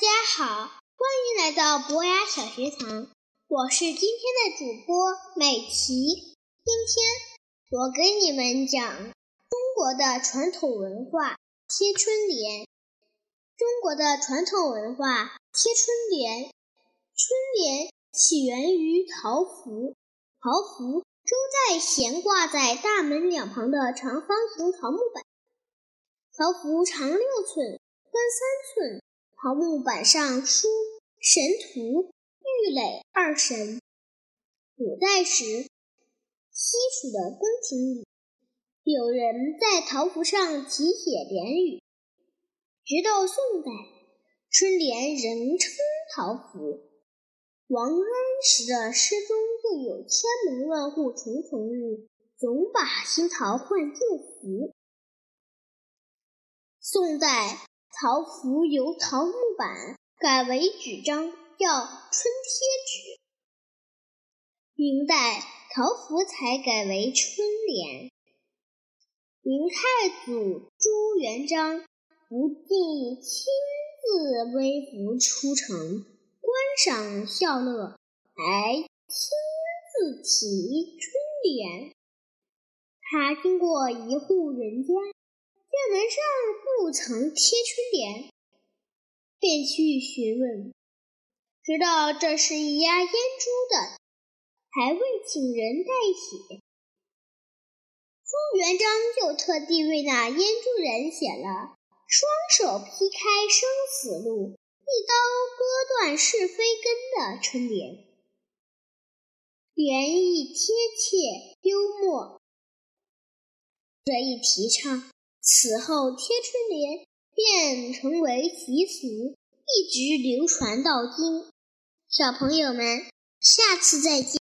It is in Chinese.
大家好，欢迎来到博雅小学堂，我是今天的主播美琪。今天我给你们讲中国的传统文化贴春联。中国的传统文化贴春联，春联起源于桃符，桃符周代悬挂在大门两旁的长方形桃木板，桃符长六寸，宽三寸，桃木板上书。神图玉垒二神。古代时，西蜀的宫廷里，有人在桃符上题写联语。直到宋代，春联仍称桃符。王安石的诗中就有“千门万户重重日，总把新桃换旧符”。宋代，桃符由桃木板。改为纸张，叫春贴纸。明代桃符才改为春联。明太祖朱元璋不仅亲自微服出城观赏笑乐，还亲自题春联。他经过一户人家，见门上不曾贴春联。便去询问，知道这是一压烟珠的，还未请人代写。朱元璋就特地为那烟珠人写了“双手劈开生死路，一刀割断是非根”的春联，联意贴切幽默。这一提倡，此后贴春联。便成为习俗，一直流传到今。小朋友们，下次再见。